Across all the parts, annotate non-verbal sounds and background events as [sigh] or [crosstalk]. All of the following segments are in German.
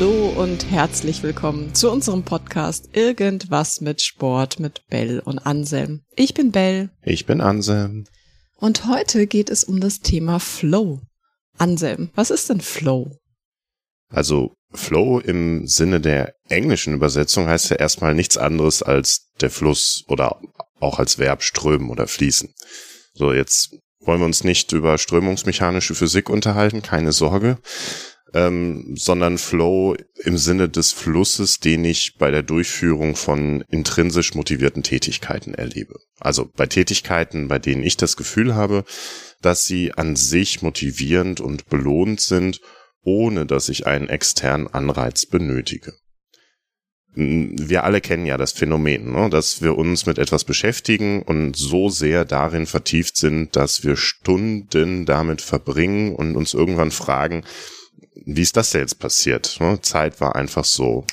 Hallo und herzlich willkommen zu unserem Podcast Irgendwas mit Sport mit Bell und Anselm. Ich bin Bell. Ich bin Anselm. Und heute geht es um das Thema Flow. Anselm, was ist denn Flow? Also Flow im Sinne der englischen Übersetzung heißt ja erstmal nichts anderes als der Fluss oder auch als Verb strömen oder fließen. So, jetzt wollen wir uns nicht über strömungsmechanische Physik unterhalten, keine Sorge ähm, sondern Flow im Sinne des Flusses, den ich bei der Durchführung von intrinsisch motivierten Tätigkeiten erlebe. Also bei Tätigkeiten, bei denen ich das Gefühl habe, dass sie an sich motivierend und belohnt sind, ohne dass ich einen externen Anreiz benötige. Wir alle kennen ja das Phänomen, ne? dass wir uns mit etwas beschäftigen und so sehr darin vertieft sind, dass wir Stunden damit verbringen und uns irgendwann fragen, wie ist das denn jetzt passiert? Ne? Zeit war einfach so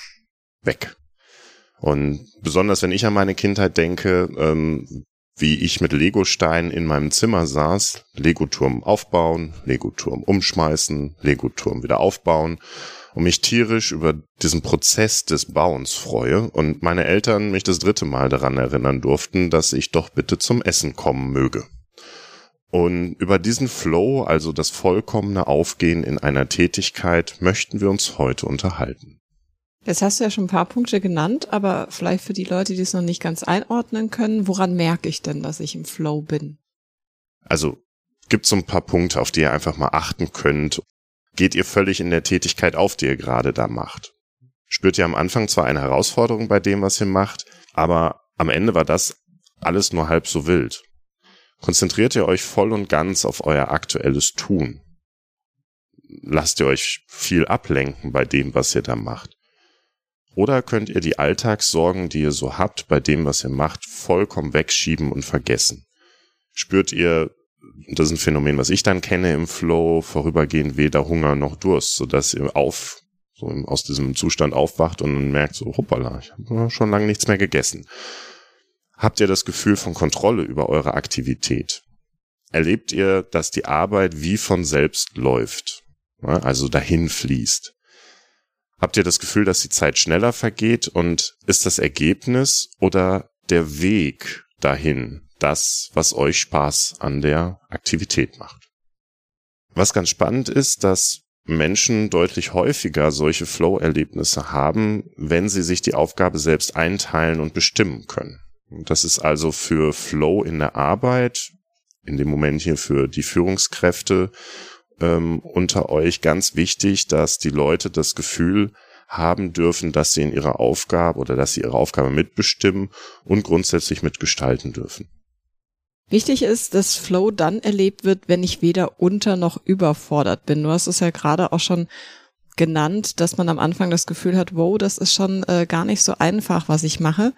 weg. Und besonders wenn ich an meine Kindheit denke, ähm, wie ich mit Legosteinen in meinem Zimmer saß, Legoturm aufbauen, Legoturm umschmeißen, Legoturm wieder aufbauen und mich tierisch über diesen Prozess des Bauens freue und meine Eltern mich das dritte Mal daran erinnern durften, dass ich doch bitte zum Essen kommen möge. Und über diesen Flow, also das vollkommene Aufgehen in einer Tätigkeit, möchten wir uns heute unterhalten. Jetzt hast du ja schon ein paar Punkte genannt, aber vielleicht für die Leute, die es noch nicht ganz einordnen können, woran merke ich denn, dass ich im Flow bin? Also gibt so ein paar Punkte, auf die ihr einfach mal achten könnt. Geht ihr völlig in der Tätigkeit auf, die ihr gerade da macht? Spürt ihr am Anfang zwar eine Herausforderung bei dem, was ihr macht, aber am Ende war das alles nur halb so wild. Konzentriert ihr euch voll und ganz auf euer aktuelles Tun. Lasst ihr euch viel ablenken bei dem, was ihr da macht. Oder könnt ihr die Alltagssorgen, die ihr so habt, bei dem, was ihr macht, vollkommen wegschieben und vergessen. Spürt ihr, das ist ein Phänomen, was ich dann kenne im Flow, vorübergehend weder Hunger noch Durst, sodass ihr auf, so aus diesem Zustand aufwacht und merkt so, hoppala, ich habe schon lange nichts mehr gegessen. Habt ihr das Gefühl von Kontrolle über eure Aktivität? Erlebt ihr, dass die Arbeit wie von selbst läuft, also dahin fließt? Habt ihr das Gefühl, dass die Zeit schneller vergeht und ist das Ergebnis oder der Weg dahin das, was euch Spaß an der Aktivität macht? Was ganz spannend ist, dass Menschen deutlich häufiger solche Flow-Erlebnisse haben, wenn sie sich die Aufgabe selbst einteilen und bestimmen können. Das ist also für Flow in der Arbeit, in dem Moment hier für die Führungskräfte ähm, unter euch ganz wichtig, dass die Leute das Gefühl haben dürfen, dass sie in ihrer Aufgabe oder dass sie ihre Aufgabe mitbestimmen und grundsätzlich mitgestalten dürfen. Wichtig ist, dass Flow dann erlebt wird, wenn ich weder unter noch überfordert bin. Du hast es ja gerade auch schon genannt, dass man am Anfang das Gefühl hat, wow, das ist schon äh, gar nicht so einfach, was ich mache.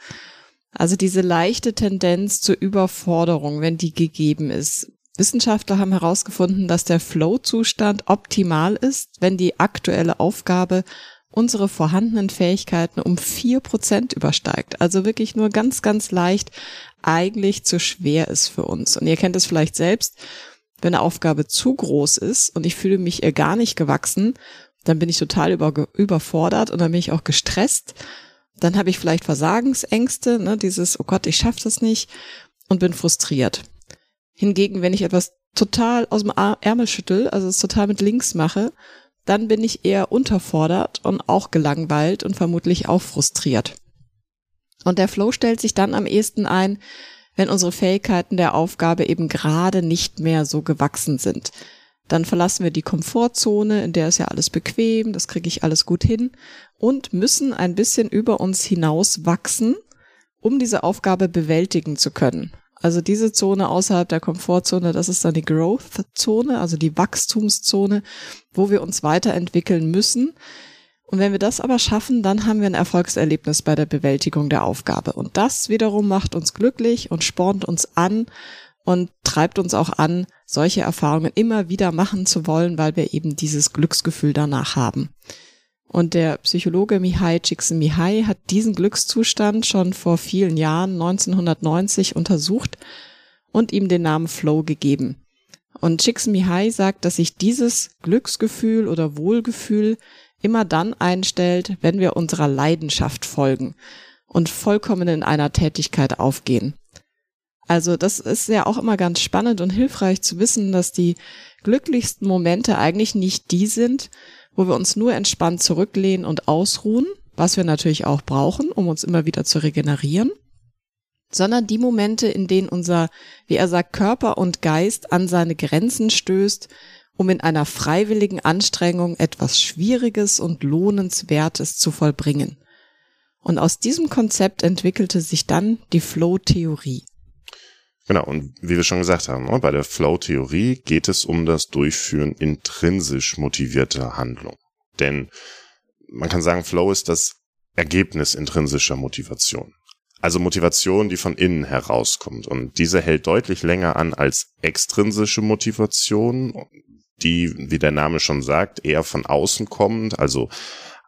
Also diese leichte Tendenz zur Überforderung, wenn die gegeben ist. Wissenschaftler haben herausgefunden, dass der Flow-Zustand optimal ist, wenn die aktuelle Aufgabe unsere vorhandenen Fähigkeiten um vier Prozent übersteigt. Also wirklich nur ganz, ganz leicht eigentlich zu schwer ist für uns. Und ihr kennt es vielleicht selbst, wenn eine Aufgabe zu groß ist und ich fühle mich ihr gar nicht gewachsen, dann bin ich total über, überfordert und dann bin ich auch gestresst dann habe ich vielleicht Versagensängste, ne, dieses, oh Gott, ich schaffe das nicht und bin frustriert. Hingegen, wenn ich etwas total aus dem Ärmel schüttel, also es total mit links mache, dann bin ich eher unterfordert und auch gelangweilt und vermutlich auch frustriert. Und der Flow stellt sich dann am ehesten ein, wenn unsere Fähigkeiten der Aufgabe eben gerade nicht mehr so gewachsen sind. Dann verlassen wir die Komfortzone, in der ist ja alles bequem, das kriege ich alles gut hin und müssen ein bisschen über uns hinaus wachsen, um diese Aufgabe bewältigen zu können. Also diese Zone außerhalb der Komfortzone, das ist dann die Growth-Zone, also die Wachstumszone, wo wir uns weiterentwickeln müssen. Und wenn wir das aber schaffen, dann haben wir ein Erfolgserlebnis bei der Bewältigung der Aufgabe. Und das wiederum macht uns glücklich und spornt uns an und treibt uns auch an, solche Erfahrungen immer wieder machen zu wollen, weil wir eben dieses Glücksgefühl danach haben. Und der Psychologe Mihai Csikszentmihalyi hat diesen Glückszustand schon vor vielen Jahren, 1990, untersucht und ihm den Namen Flow gegeben. Und Csikszentmihalyi sagt, dass sich dieses Glücksgefühl oder Wohlgefühl immer dann einstellt, wenn wir unserer Leidenschaft folgen und vollkommen in einer Tätigkeit aufgehen. Also das ist ja auch immer ganz spannend und hilfreich zu wissen, dass die glücklichsten Momente eigentlich nicht die sind, wo wir uns nur entspannt zurücklehnen und ausruhen, was wir natürlich auch brauchen, um uns immer wieder zu regenerieren, sondern die Momente, in denen unser, wie er sagt, Körper und Geist an seine Grenzen stößt, um in einer freiwilligen Anstrengung etwas Schwieriges und Lohnenswertes zu vollbringen. Und aus diesem Konzept entwickelte sich dann die Flow-Theorie. Genau, und wie wir schon gesagt haben, ne, bei der Flow-Theorie geht es um das Durchführen intrinsisch motivierter Handlung. Denn man kann sagen, Flow ist das Ergebnis intrinsischer Motivation. Also Motivation, die von innen herauskommt. Und diese hält deutlich länger an als extrinsische Motivation, die, wie der Name schon sagt, eher von außen kommt, also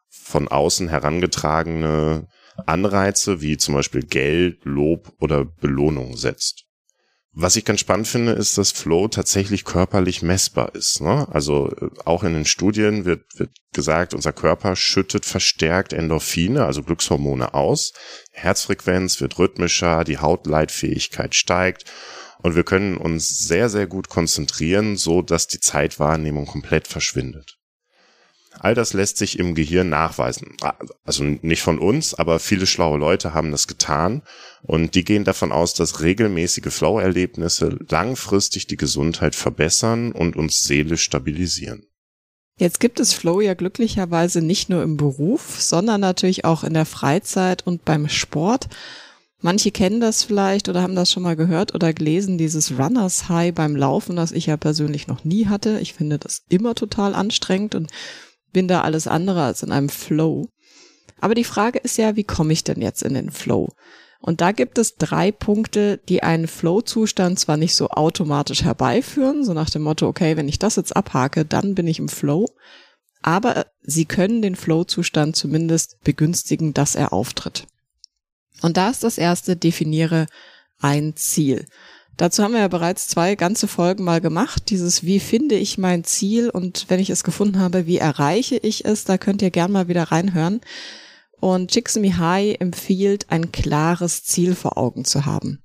von außen herangetragene Anreize wie zum Beispiel Geld, Lob oder Belohnung setzt. Was ich ganz spannend finde, ist, dass Flow tatsächlich körperlich messbar ist. Ne? Also äh, auch in den Studien wird, wird gesagt, unser Körper schüttet verstärkt Endorphine, also Glückshormone aus. Herzfrequenz wird rhythmischer, die Hautleitfähigkeit steigt und wir können uns sehr, sehr gut konzentrieren, so dass die Zeitwahrnehmung komplett verschwindet. All das lässt sich im Gehirn nachweisen. Also nicht von uns, aber viele schlaue Leute haben das getan und die gehen davon aus, dass regelmäßige Flow-Erlebnisse langfristig die Gesundheit verbessern und uns seelisch stabilisieren. Jetzt gibt es Flow ja glücklicherweise nicht nur im Beruf, sondern natürlich auch in der Freizeit und beim Sport. Manche kennen das vielleicht oder haben das schon mal gehört oder gelesen, dieses Runners High beim Laufen, das ich ja persönlich noch nie hatte. Ich finde das immer total anstrengend und bin da alles andere als in einem Flow. Aber die Frage ist ja, wie komme ich denn jetzt in den Flow? Und da gibt es drei Punkte, die einen Flow-Zustand zwar nicht so automatisch herbeiführen, so nach dem Motto, okay, wenn ich das jetzt abhake, dann bin ich im Flow, aber sie können den Flow-Zustand zumindest begünstigen, dass er auftritt. Und da ist das erste, definiere ein Ziel. Dazu haben wir ja bereits zwei ganze Folgen mal gemacht. Dieses, wie finde ich mein Ziel und wenn ich es gefunden habe, wie erreiche ich es? Da könnt ihr gern mal wieder reinhören. Und Csikszentmihalyi empfiehlt, ein klares Ziel vor Augen zu haben.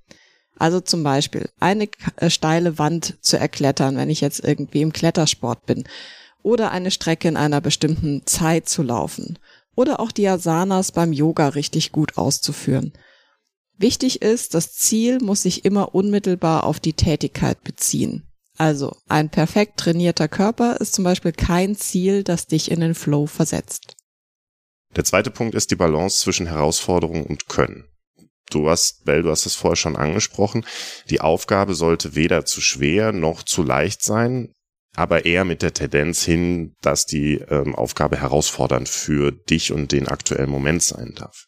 Also zum Beispiel eine äh, steile Wand zu erklettern, wenn ich jetzt irgendwie im Klettersport bin. Oder eine Strecke in einer bestimmten Zeit zu laufen. Oder auch die Asanas beim Yoga richtig gut auszuführen. Wichtig ist, das Ziel muss sich immer unmittelbar auf die Tätigkeit beziehen. Also ein perfekt trainierter Körper ist zum Beispiel kein Ziel, das dich in den Flow versetzt. Der zweite Punkt ist die Balance zwischen Herausforderung und Können. Du hast, Bell, du hast es vorher schon angesprochen. Die Aufgabe sollte weder zu schwer noch zu leicht sein, aber eher mit der Tendenz hin, dass die ähm, Aufgabe herausfordernd für dich und den aktuellen Moment sein darf.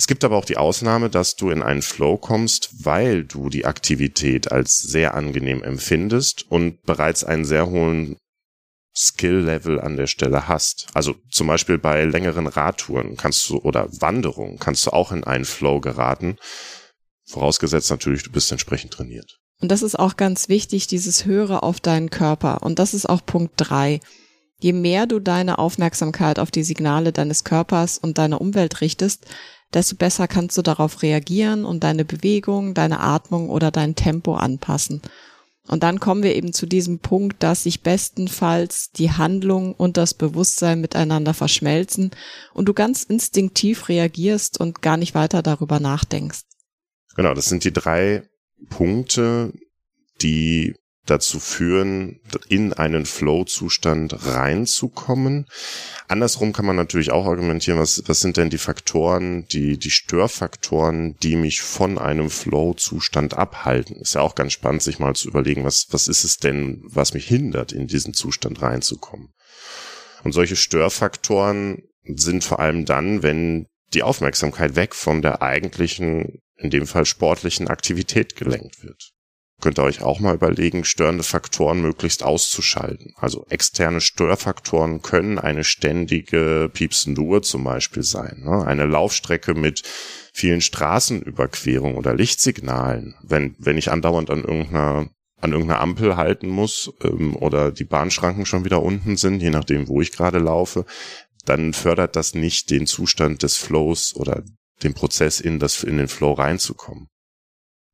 Es gibt aber auch die Ausnahme, dass du in einen Flow kommst, weil du die Aktivität als sehr angenehm empfindest und bereits einen sehr hohen Skill-Level an der Stelle hast. Also zum Beispiel bei längeren Radtouren kannst du oder Wanderungen kannst du auch in einen Flow geraten. Vorausgesetzt natürlich, du bist entsprechend trainiert. Und das ist auch ganz wichtig, dieses Höre auf deinen Körper. Und das ist auch Punkt drei. Je mehr du deine Aufmerksamkeit auf die Signale deines Körpers und deiner Umwelt richtest, desto besser kannst du darauf reagieren und deine Bewegung, deine Atmung oder dein Tempo anpassen. Und dann kommen wir eben zu diesem Punkt, dass sich bestenfalls die Handlung und das Bewusstsein miteinander verschmelzen und du ganz instinktiv reagierst und gar nicht weiter darüber nachdenkst. Genau, das sind die drei Punkte, die dazu führen, in einen Flow-Zustand reinzukommen. Andersrum kann man natürlich auch argumentieren, was, was sind denn die Faktoren, die, die Störfaktoren, die mich von einem Flow-Zustand abhalten? Ist ja auch ganz spannend, sich mal zu überlegen, was, was ist es denn, was mich hindert, in diesen Zustand reinzukommen? Und solche Störfaktoren sind vor allem dann, wenn die Aufmerksamkeit weg von der eigentlichen, in dem Fall sportlichen Aktivität gelenkt wird könnt ihr euch auch mal überlegen, störende Faktoren möglichst auszuschalten. Also externe Störfaktoren können eine ständige piepsende Uhr zum Beispiel sein. Ne? Eine Laufstrecke mit vielen Straßenüberquerungen oder Lichtsignalen. Wenn, wenn ich andauernd an irgendeiner an irgendeiner Ampel halten muss ähm, oder die Bahnschranken schon wieder unten sind, je nachdem, wo ich gerade laufe, dann fördert das nicht den Zustand des Flows oder den Prozess in das in den Flow reinzukommen.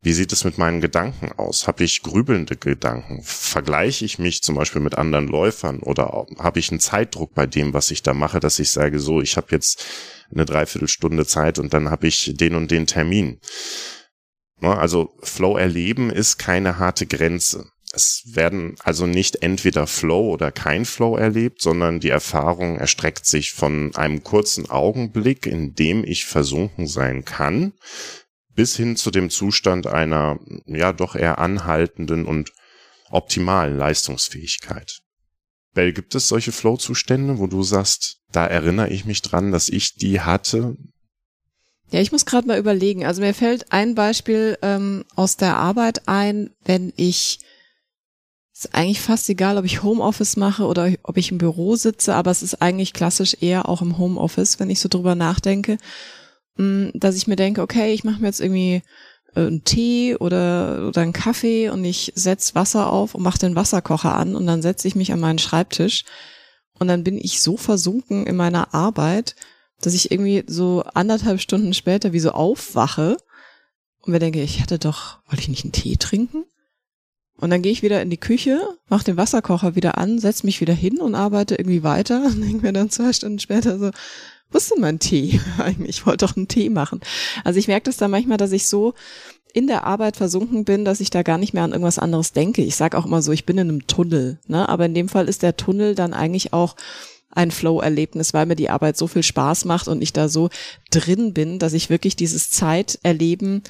Wie sieht es mit meinen Gedanken aus? Habe ich grübelnde Gedanken? Vergleiche ich mich zum Beispiel mit anderen Läufern oder habe ich einen Zeitdruck bei dem, was ich da mache, dass ich sage, so, ich habe jetzt eine Dreiviertelstunde Zeit und dann habe ich den und den Termin. Also Flow erleben ist keine harte Grenze. Es werden also nicht entweder Flow oder kein Flow erlebt, sondern die Erfahrung erstreckt sich von einem kurzen Augenblick, in dem ich versunken sein kann, bis hin zu dem Zustand einer ja doch eher anhaltenden und optimalen Leistungsfähigkeit. Bell, gibt es solche Flow-Zustände, wo du sagst, da erinnere ich mich dran, dass ich die hatte? Ja, ich muss gerade mal überlegen. Also mir fällt ein Beispiel ähm, aus der Arbeit ein, wenn ich ist eigentlich fast egal, ob ich Homeoffice mache oder ob ich im Büro sitze, aber es ist eigentlich klassisch eher auch im Homeoffice, wenn ich so drüber nachdenke. Mm, dass ich mir denke, okay, ich mache mir jetzt irgendwie äh, einen Tee oder, oder einen Kaffee und ich setz Wasser auf und mache den Wasserkocher an und dann setze ich mich an meinen Schreibtisch und dann bin ich so versunken in meiner Arbeit, dass ich irgendwie so anderthalb Stunden später wie so aufwache und mir denke, ich hatte doch, wollte ich nicht einen Tee trinken? Und dann gehe ich wieder in die Küche, mache den Wasserkocher wieder an, setz mich wieder hin und arbeite irgendwie weiter [laughs] und denke mir dann zwei Stunden später so, wo ist denn mein Tee [laughs] eigentlich? Ich wollte doch einen Tee machen. Also ich merke das da manchmal, dass ich so in der Arbeit versunken bin, dass ich da gar nicht mehr an irgendwas anderes denke. Ich sage auch immer so, ich bin in einem Tunnel. Ne? Aber in dem Fall ist der Tunnel dann eigentlich auch ein Flow-Erlebnis, weil mir die Arbeit so viel Spaß macht und ich da so drin bin, dass ich wirklich dieses Zeiterleben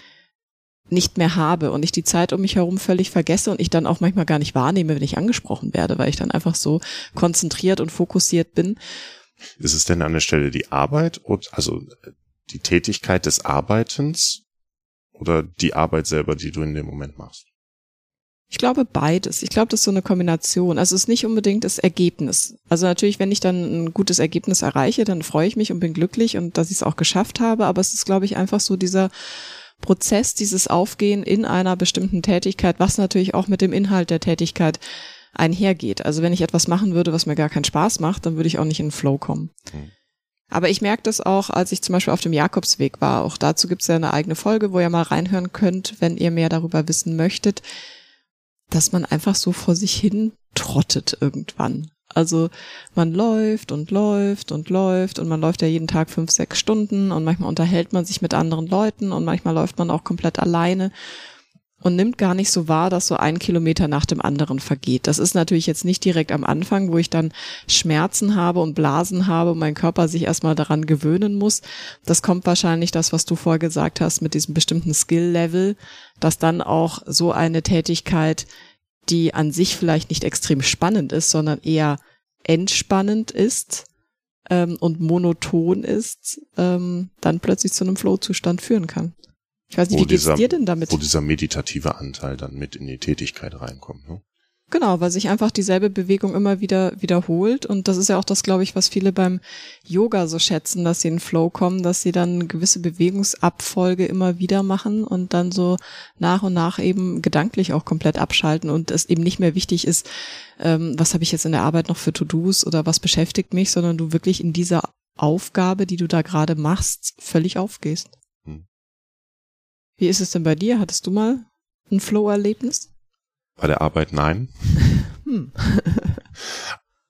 nicht mehr habe und ich die Zeit um mich herum völlig vergesse und ich dann auch manchmal gar nicht wahrnehme, wenn ich angesprochen werde, weil ich dann einfach so konzentriert und fokussiert bin. Ist es denn an der Stelle die Arbeit, also die Tätigkeit des Arbeitens oder die Arbeit selber, die du in dem Moment machst? Ich glaube beides. Ich glaube, das ist so eine Kombination. Also es ist nicht unbedingt das Ergebnis. Also natürlich, wenn ich dann ein gutes Ergebnis erreiche, dann freue ich mich und bin glücklich und dass ich es auch geschafft habe. Aber es ist, glaube ich, einfach so dieser Prozess, dieses Aufgehen in einer bestimmten Tätigkeit, was natürlich auch mit dem Inhalt der Tätigkeit einhergeht. Also wenn ich etwas machen würde, was mir gar keinen Spaß macht, dann würde ich auch nicht in den Flow kommen. Mhm. Aber ich merke das auch, als ich zum Beispiel auf dem Jakobsweg war. Auch dazu gibt es ja eine eigene Folge, wo ihr mal reinhören könnt, wenn ihr mehr darüber wissen möchtet, dass man einfach so vor sich hin trottet irgendwann. Also man läuft und läuft und läuft und man läuft ja jeden Tag fünf, sechs Stunden und manchmal unterhält man sich mit anderen Leuten und manchmal läuft man auch komplett alleine und nimmt gar nicht so wahr, dass so ein Kilometer nach dem anderen vergeht. Das ist natürlich jetzt nicht direkt am Anfang, wo ich dann Schmerzen habe und Blasen habe und mein Körper sich erstmal daran gewöhnen muss. Das kommt wahrscheinlich das, was du vorher gesagt hast, mit diesem bestimmten Skill-Level, dass dann auch so eine Tätigkeit, die an sich vielleicht nicht extrem spannend ist, sondern eher entspannend ist ähm, und monoton ist, ähm, dann plötzlich zu einem Flow-Zustand führen kann. Ich weiß nicht, wie geht's dieser, dir denn damit? Wo dieser meditative Anteil dann mit in die Tätigkeit reinkommt. Ne? Genau, weil sich einfach dieselbe Bewegung immer wieder wiederholt. Und das ist ja auch das, glaube ich, was viele beim Yoga so schätzen, dass sie in Flow kommen, dass sie dann gewisse Bewegungsabfolge immer wieder machen und dann so nach und nach eben gedanklich auch komplett abschalten und es eben nicht mehr wichtig ist, ähm, was habe ich jetzt in der Arbeit noch für To-Dos oder was beschäftigt mich, sondern du wirklich in dieser Aufgabe, die du da gerade machst, völlig aufgehst. Wie ist es denn bei dir? Hattest du mal ein Flow-Erlebnis? Bei der Arbeit nein. [laughs] hm. [laughs]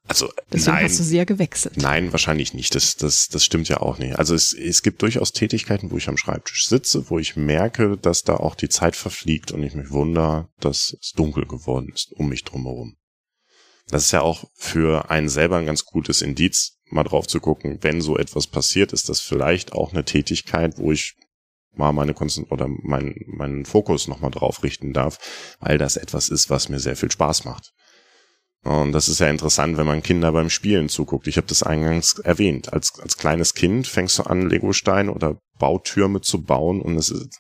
Also Deswegen nein, hast du sehr gewechselt. Nein, wahrscheinlich nicht. Das, das, das stimmt ja auch nicht. Also es, es gibt durchaus Tätigkeiten, wo ich am Schreibtisch sitze, wo ich merke, dass da auch die Zeit verfliegt und ich mich wundere, dass es dunkel geworden ist um mich drumherum. Das ist ja auch für einen selber ein ganz gutes Indiz, mal drauf zu gucken, wenn so etwas passiert, ist das vielleicht auch eine Tätigkeit, wo ich mal meine Konzent oder meinen meinen Fokus nochmal drauf richten darf, weil das etwas ist, was mir sehr viel Spaß macht. Und das ist ja interessant, wenn man Kinder beim Spielen zuguckt. Ich habe das eingangs erwähnt. Als, als kleines Kind fängst du an, Legosteine oder Bautürme zu bauen und es ist,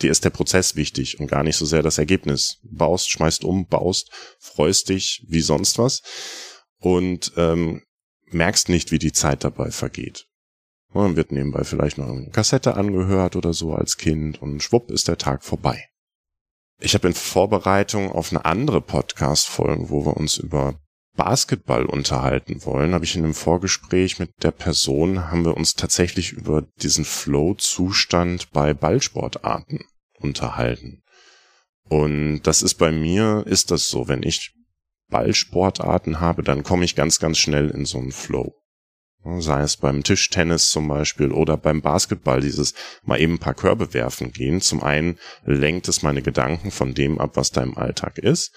dir ist der Prozess wichtig und gar nicht so sehr das Ergebnis. Baust, schmeißt um, baust, freust dich wie sonst was und ähm, merkst nicht, wie die Zeit dabei vergeht. Man wird nebenbei vielleicht noch eine Kassette angehört oder so als Kind und schwupp ist der Tag vorbei. Ich habe in Vorbereitung auf eine andere Podcast-Folge, wo wir uns über Basketball unterhalten wollen, habe ich in einem Vorgespräch mit der Person, haben wir uns tatsächlich über diesen Flow-Zustand bei Ballsportarten unterhalten. Und das ist bei mir, ist das so, wenn ich Ballsportarten habe, dann komme ich ganz, ganz schnell in so einen Flow. Sei es beim Tischtennis zum Beispiel oder beim Basketball, dieses mal eben ein paar Körbe werfen gehen. Zum einen lenkt es meine Gedanken von dem ab, was da im Alltag ist.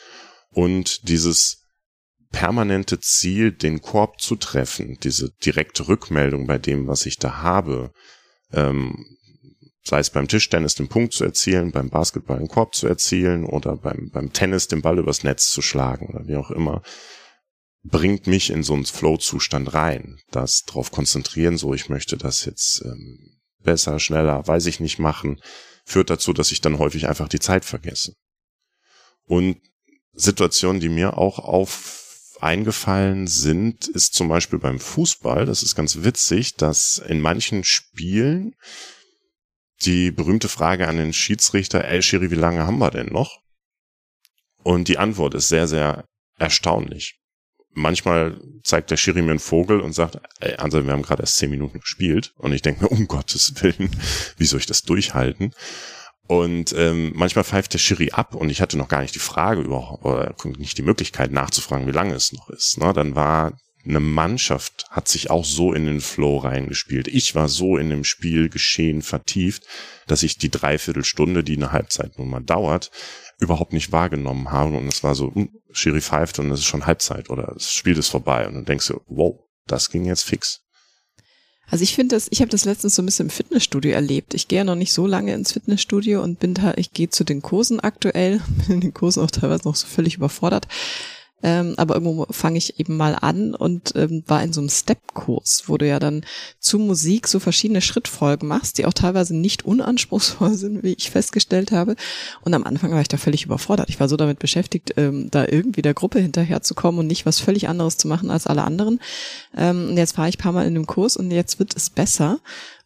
Und dieses permanente Ziel, den Korb zu treffen, diese direkte Rückmeldung bei dem, was ich da habe, ähm, sei es beim Tischtennis den Punkt zu erzielen, beim Basketball einen Korb zu erzielen oder beim, beim Tennis den Ball übers Netz zu schlagen oder wie auch immer, bringt mich in so einen Flow-Zustand rein. Das drauf konzentrieren, so ich möchte das jetzt ähm, besser, schneller, weiß ich nicht machen, führt dazu, dass ich dann häufig einfach die Zeit vergesse. Und Situationen, die mir auch auf eingefallen sind, ist zum Beispiel beim Fußball. Das ist ganz witzig, dass in manchen Spielen die berühmte Frage an den Schiedsrichter, ey Schiri, wie lange haben wir denn noch? Und die Antwort ist sehr, sehr erstaunlich manchmal zeigt der Schiri mir einen Vogel und sagt, ey, Ansel, wir haben gerade erst zehn Minuten gespielt. Und ich denke mir, um Gottes Willen, [laughs] wie soll ich das durchhalten? Und ähm, manchmal pfeift der Schiri ab und ich hatte noch gar nicht die Frage überhaupt, oder nicht die Möglichkeit nachzufragen, wie lange es noch ist. Ne? Dann war eine Mannschaft, hat sich auch so in den Flow reingespielt. Ich war so in dem Spiel geschehen vertieft, dass ich die Dreiviertelstunde, die eine Halbzeit nun mal dauert, überhaupt nicht wahrgenommen habe. Und es war so, hm, Schiri pfeift und es ist schon Halbzeit oder das Spiel ist vorbei. Und dann denkst du, wow, das ging jetzt fix. Also ich finde das, ich habe das letztens so ein bisschen im Fitnessstudio erlebt. Ich gehe ja noch nicht so lange ins Fitnessstudio und bin da, ich gehe zu den Kursen aktuell, [laughs] bin in den Kursen auch teilweise noch so völlig überfordert. Ähm, aber irgendwo fange ich eben mal an und ähm, war in so einem Step-Kurs, wo du ja dann zu Musik so verschiedene Schrittfolgen machst, die auch teilweise nicht unanspruchsvoll [laughs] sind, wie ich festgestellt habe. Und am Anfang war ich da völlig überfordert. Ich war so damit beschäftigt, ähm, da irgendwie der Gruppe hinterherzukommen und nicht was völlig anderes zu machen als alle anderen. Ähm, jetzt war ich paar Mal in dem Kurs und jetzt wird es besser.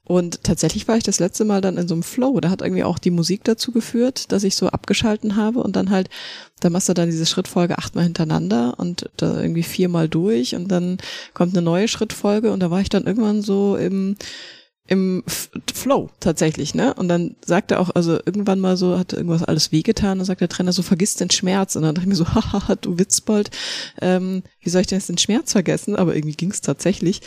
Und tatsächlich war ich das letzte Mal dann in so einem Flow. Da hat irgendwie auch die Musik dazu geführt, dass ich so abgeschalten habe und dann halt, da machst du dann diese Schrittfolge achtmal hintereinander und da irgendwie viermal durch und dann kommt eine neue Schrittfolge und da war ich dann irgendwann so im, im Flow tatsächlich, ne? Und dann sagt er auch, also irgendwann mal so, hat irgendwas alles wehgetan, und sagt der Trainer so, vergiss den Schmerz. Und dann dachte ich mir so, [laughs] haha, du Witzbold, ähm, wie soll ich denn jetzt den Schmerz vergessen? Aber irgendwie ging es tatsächlich.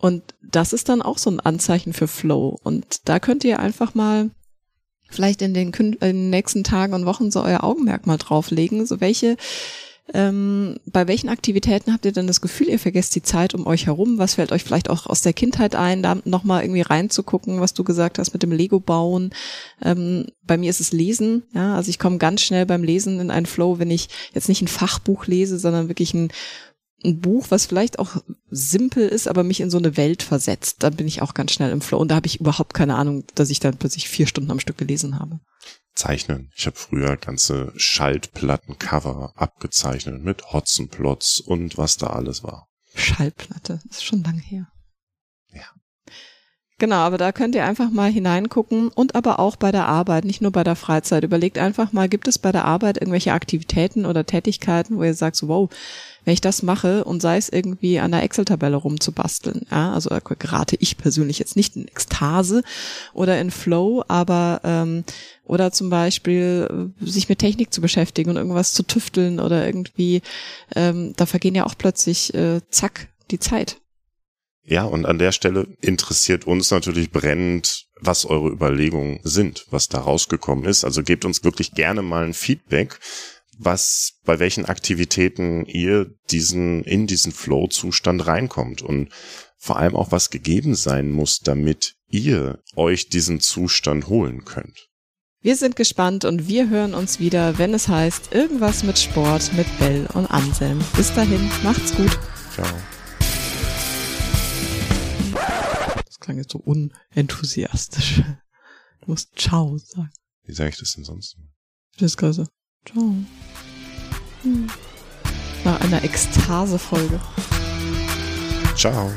Und das ist dann auch so ein Anzeichen für Flow. Und da könnt ihr einfach mal vielleicht in den, in den nächsten Tagen und Wochen so euer Augenmerk mal drauflegen. So welche, ähm, bei welchen Aktivitäten habt ihr denn das Gefühl, ihr vergesst die Zeit um euch herum? Was fällt euch vielleicht auch aus der Kindheit ein, da nochmal irgendwie reinzugucken, was du gesagt hast mit dem Lego bauen? Ähm, bei mir ist es Lesen, ja, also ich komme ganz schnell beim Lesen in einen Flow, wenn ich jetzt nicht ein Fachbuch lese, sondern wirklich ein ein Buch, was vielleicht auch simpel ist, aber mich in so eine Welt versetzt. Dann bin ich auch ganz schnell im Flow. Und da habe ich überhaupt keine Ahnung, dass ich dann plötzlich vier Stunden am Stück gelesen habe. Zeichnen. Ich habe früher ganze Schallplattencover abgezeichnet mit Hotzenplotz und was da alles war. Schallplatte, das ist schon lange her. Ja. Genau, aber da könnt ihr einfach mal hineingucken und aber auch bei der Arbeit, nicht nur bei der Freizeit. Überlegt einfach mal, gibt es bei der Arbeit irgendwelche Aktivitäten oder Tätigkeiten, wo ihr sagt, so, wow, wenn ich das mache und sei es irgendwie an der Excel-Tabelle rumzubasteln, ja, also gerate ich persönlich jetzt nicht in Ekstase oder in Flow, aber ähm, oder zum Beispiel äh, sich mit Technik zu beschäftigen und irgendwas zu tüfteln oder irgendwie, ähm, da vergehen ja auch plötzlich äh, zack die Zeit. Ja, und an der Stelle interessiert uns natürlich brennend, was eure Überlegungen sind, was da rausgekommen ist. Also gebt uns wirklich gerne mal ein Feedback, was, bei welchen Aktivitäten ihr diesen, in diesen Flow-Zustand reinkommt und vor allem auch was gegeben sein muss, damit ihr euch diesen Zustand holen könnt. Wir sind gespannt und wir hören uns wieder, wenn es heißt irgendwas mit Sport mit Bell und Anselm. Bis dahin, macht's gut. Ciao. klang jetzt so unenthusiastisch. Du musst Ciao sagen. Wie sage ich das denn sonst? Das ist. Ciao. Nach einer Ekstase-Folge. Ciao.